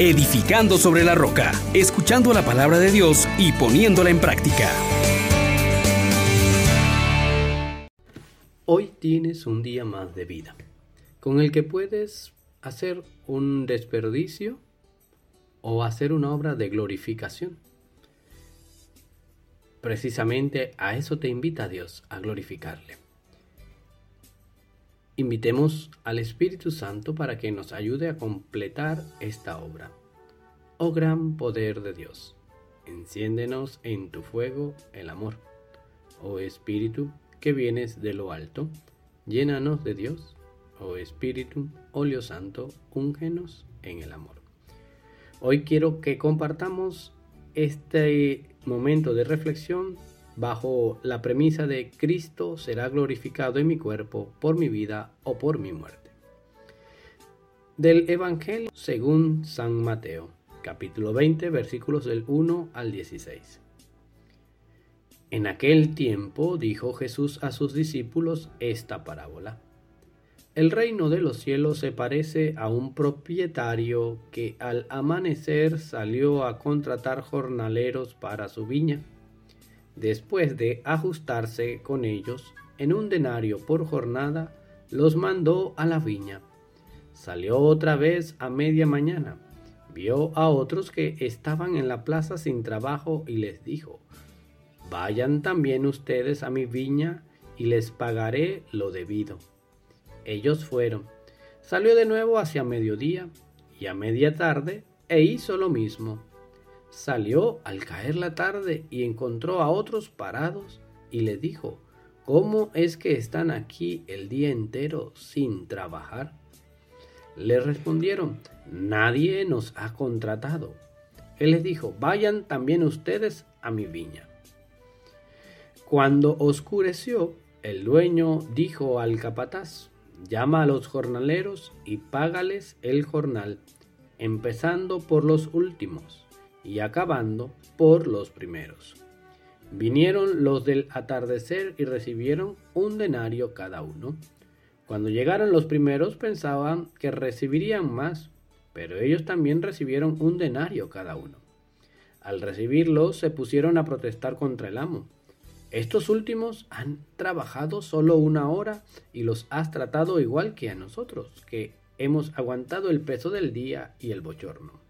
edificando sobre la roca, escuchando la palabra de Dios y poniéndola en práctica. Hoy tienes un día más de vida, con el que puedes hacer un desperdicio o hacer una obra de glorificación. Precisamente a eso te invita Dios, a glorificarle. Invitemos al Espíritu Santo para que nos ayude a completar esta obra. Oh gran poder de Dios, enciéndenos en tu fuego el amor. Oh Espíritu que vienes de lo alto, llénanos de Dios. Oh Espíritu, óleo santo, úngenos en el amor. Hoy quiero que compartamos este momento de reflexión bajo la premisa de Cristo será glorificado en mi cuerpo por mi vida o por mi muerte. Del Evangelio según San Mateo, capítulo 20, versículos del 1 al 16. En aquel tiempo dijo Jesús a sus discípulos esta parábola. El reino de los cielos se parece a un propietario que al amanecer salió a contratar jornaleros para su viña Después de ajustarse con ellos en un denario por jornada, los mandó a la viña. Salió otra vez a media mañana. Vio a otros que estaban en la plaza sin trabajo y les dijo, Vayan también ustedes a mi viña y les pagaré lo debido. Ellos fueron. Salió de nuevo hacia mediodía y a media tarde e hizo lo mismo. Salió al caer la tarde y encontró a otros parados y le dijo, ¿cómo es que están aquí el día entero sin trabajar? Le respondieron, nadie nos ha contratado. Él les dijo, vayan también ustedes a mi viña. Cuando oscureció, el dueño dijo al capataz, llama a los jornaleros y págales el jornal, empezando por los últimos y acabando por los primeros. Vinieron los del atardecer y recibieron un denario cada uno. Cuando llegaron los primeros pensaban que recibirían más, pero ellos también recibieron un denario cada uno. Al recibirlo se pusieron a protestar contra el amo. Estos últimos han trabajado solo una hora y los has tratado igual que a nosotros, que hemos aguantado el peso del día y el bochorno.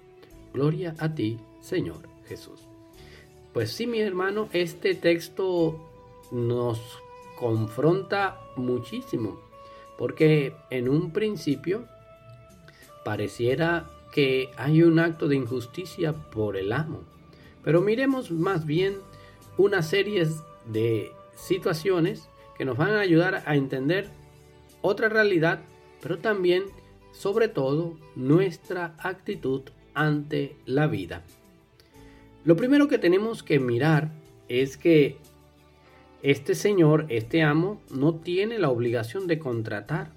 Gloria a ti, Señor Jesús. Pues sí, mi hermano, este texto nos confronta muchísimo, porque en un principio pareciera que hay un acto de injusticia por el amo, pero miremos más bien una serie de situaciones que nos van a ayudar a entender otra realidad, pero también, sobre todo, nuestra actitud ante la vida. Lo primero que tenemos que mirar es que este señor, este amo, no tiene la obligación de contratar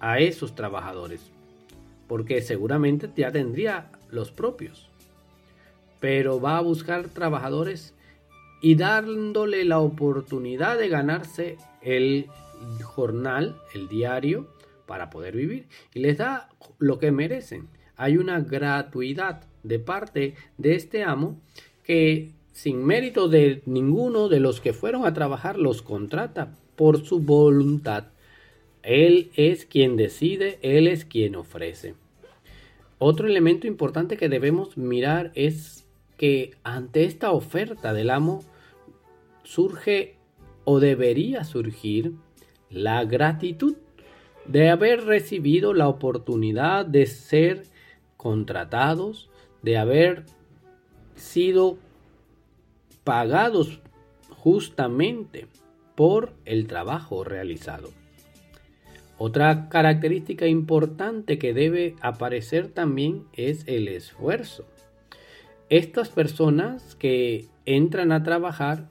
a esos trabajadores, porque seguramente ya tendría los propios, pero va a buscar trabajadores y dándole la oportunidad de ganarse el jornal, el diario, para poder vivir, y les da lo que merecen hay una gratuidad de parte de este amo que sin mérito de ninguno de los que fueron a trabajar los contrata por su voluntad. Él es quien decide, Él es quien ofrece. Otro elemento importante que debemos mirar es que ante esta oferta del amo surge o debería surgir la gratitud de haber recibido la oportunidad de ser contratados, de haber sido pagados justamente por el trabajo realizado. Otra característica importante que debe aparecer también es el esfuerzo. Estas personas que entran a trabajar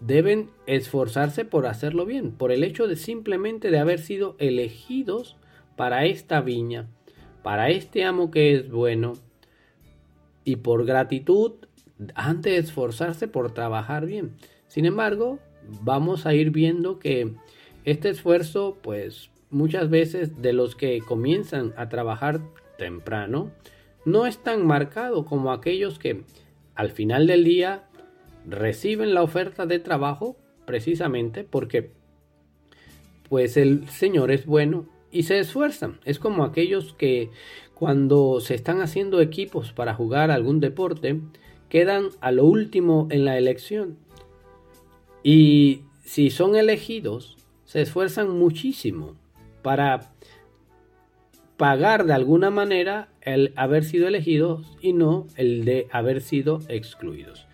deben esforzarse por hacerlo bien, por el hecho de simplemente de haber sido elegidos para esta viña, para este amo que es bueno, y por gratitud han de esforzarse por trabajar bien. Sin embargo, vamos a ir viendo que este esfuerzo, pues muchas veces de los que comienzan a trabajar temprano, no es tan marcado como aquellos que al final del día reciben la oferta de trabajo precisamente porque pues el Señor es bueno y se esfuerzan. Es como aquellos que cuando se están haciendo equipos para jugar algún deporte, quedan a lo último en la elección. Y si son elegidos, se esfuerzan muchísimo para pagar de alguna manera el haber sido elegidos y no el de haber sido excluidos.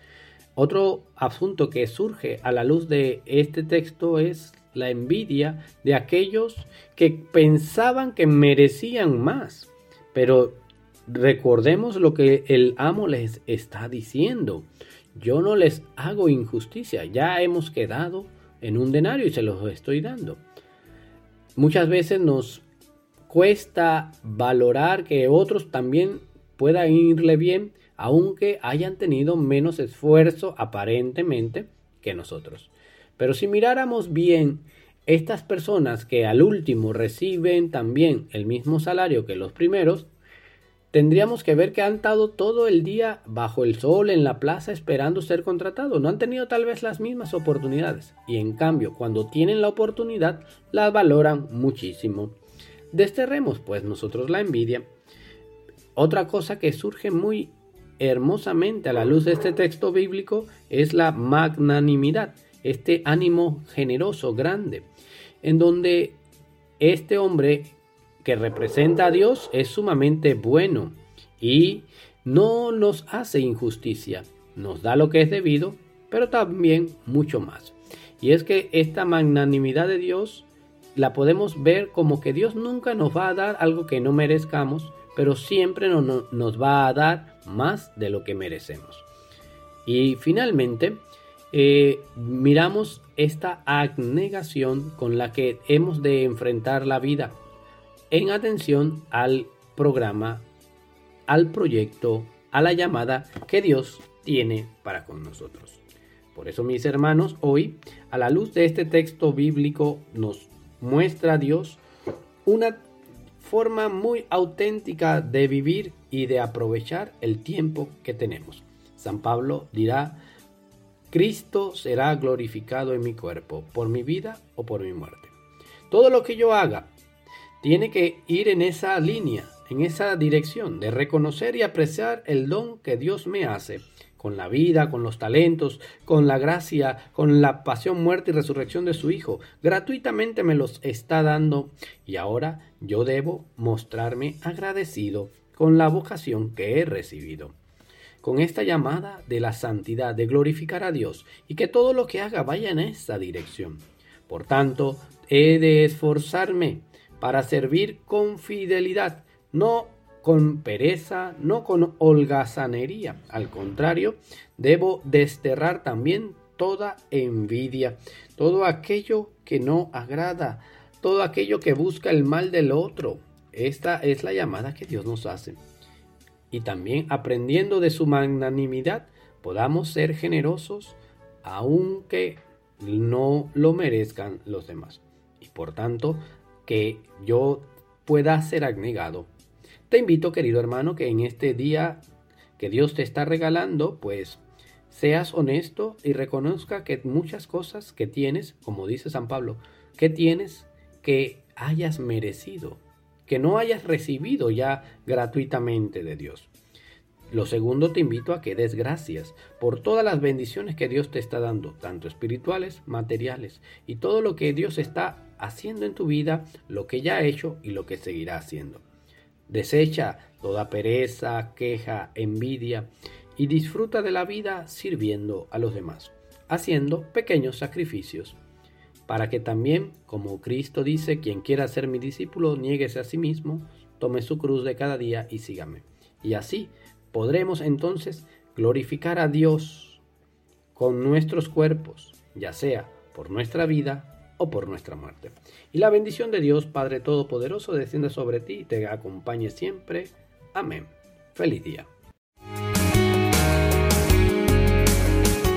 Otro asunto que surge a la luz de este texto es la envidia de aquellos que pensaban que merecían más. Pero recordemos lo que el amo les está diciendo. Yo no les hago injusticia, ya hemos quedado en un denario y se los estoy dando. Muchas veces nos cuesta valorar que otros también puedan irle bien aunque hayan tenido menos esfuerzo aparentemente que nosotros. Pero si miráramos bien, estas personas que al último reciben también el mismo salario que los primeros, tendríamos que ver que han estado todo el día bajo el sol en la plaza esperando ser contratados. No han tenido tal vez las mismas oportunidades. Y en cambio, cuando tienen la oportunidad, la valoran muchísimo. Desterremos pues nosotros la envidia. Otra cosa que surge muy hermosamente a la luz de este texto bíblico es la magnanimidad, este ánimo generoso, grande, en donde este hombre que representa a Dios es sumamente bueno y no nos hace injusticia, nos da lo que es debido, pero también mucho más. Y es que esta magnanimidad de Dios la podemos ver como que Dios nunca nos va a dar algo que no merezcamos, pero siempre nos va a dar más de lo que merecemos. Y finalmente, eh, miramos esta abnegación con la que hemos de enfrentar la vida en atención al programa, al proyecto, a la llamada que Dios tiene para con nosotros. Por eso, mis hermanos, hoy, a la luz de este texto bíblico, nos muestra Dios una forma muy auténtica de vivir y de aprovechar el tiempo que tenemos. San Pablo dirá, Cristo será glorificado en mi cuerpo, por mi vida o por mi muerte. Todo lo que yo haga tiene que ir en esa línea, en esa dirección de reconocer y apreciar el don que Dios me hace con la vida, con los talentos, con la gracia, con la pasión, muerte y resurrección de su Hijo. Gratuitamente me los está dando y ahora yo debo mostrarme agradecido con la vocación que he recibido. Con esta llamada de la santidad, de glorificar a Dios y que todo lo que haga vaya en esa dirección. Por tanto, he de esforzarme para servir con fidelidad, no con pereza, no con holgazanería. Al contrario, debo desterrar también toda envidia, todo aquello que no agrada, todo aquello que busca el mal del otro. Esta es la llamada que Dios nos hace. Y también aprendiendo de su magnanimidad, podamos ser generosos aunque no lo merezcan los demás. Y por tanto, que yo pueda ser abnegado te invito, querido hermano, que en este día que Dios te está regalando, pues seas honesto y reconozca que muchas cosas que tienes, como dice San Pablo, que tienes que hayas merecido, que no hayas recibido ya gratuitamente de Dios. Lo segundo, te invito a que des gracias por todas las bendiciones que Dios te está dando, tanto espirituales, materiales, y todo lo que Dios está haciendo en tu vida, lo que ya ha hecho y lo que seguirá haciendo. Desecha toda pereza, queja, envidia y disfruta de la vida sirviendo a los demás, haciendo pequeños sacrificios. Para que también, como Cristo dice, quien quiera ser mi discípulo, niéguese a sí mismo, tome su cruz de cada día y sígame. Y así podremos entonces glorificar a Dios con nuestros cuerpos, ya sea por nuestra vida o por nuestra muerte. Y la bendición de Dios, Padre Todopoderoso, descienda sobre ti y te acompañe siempre. Amén. Feliz día.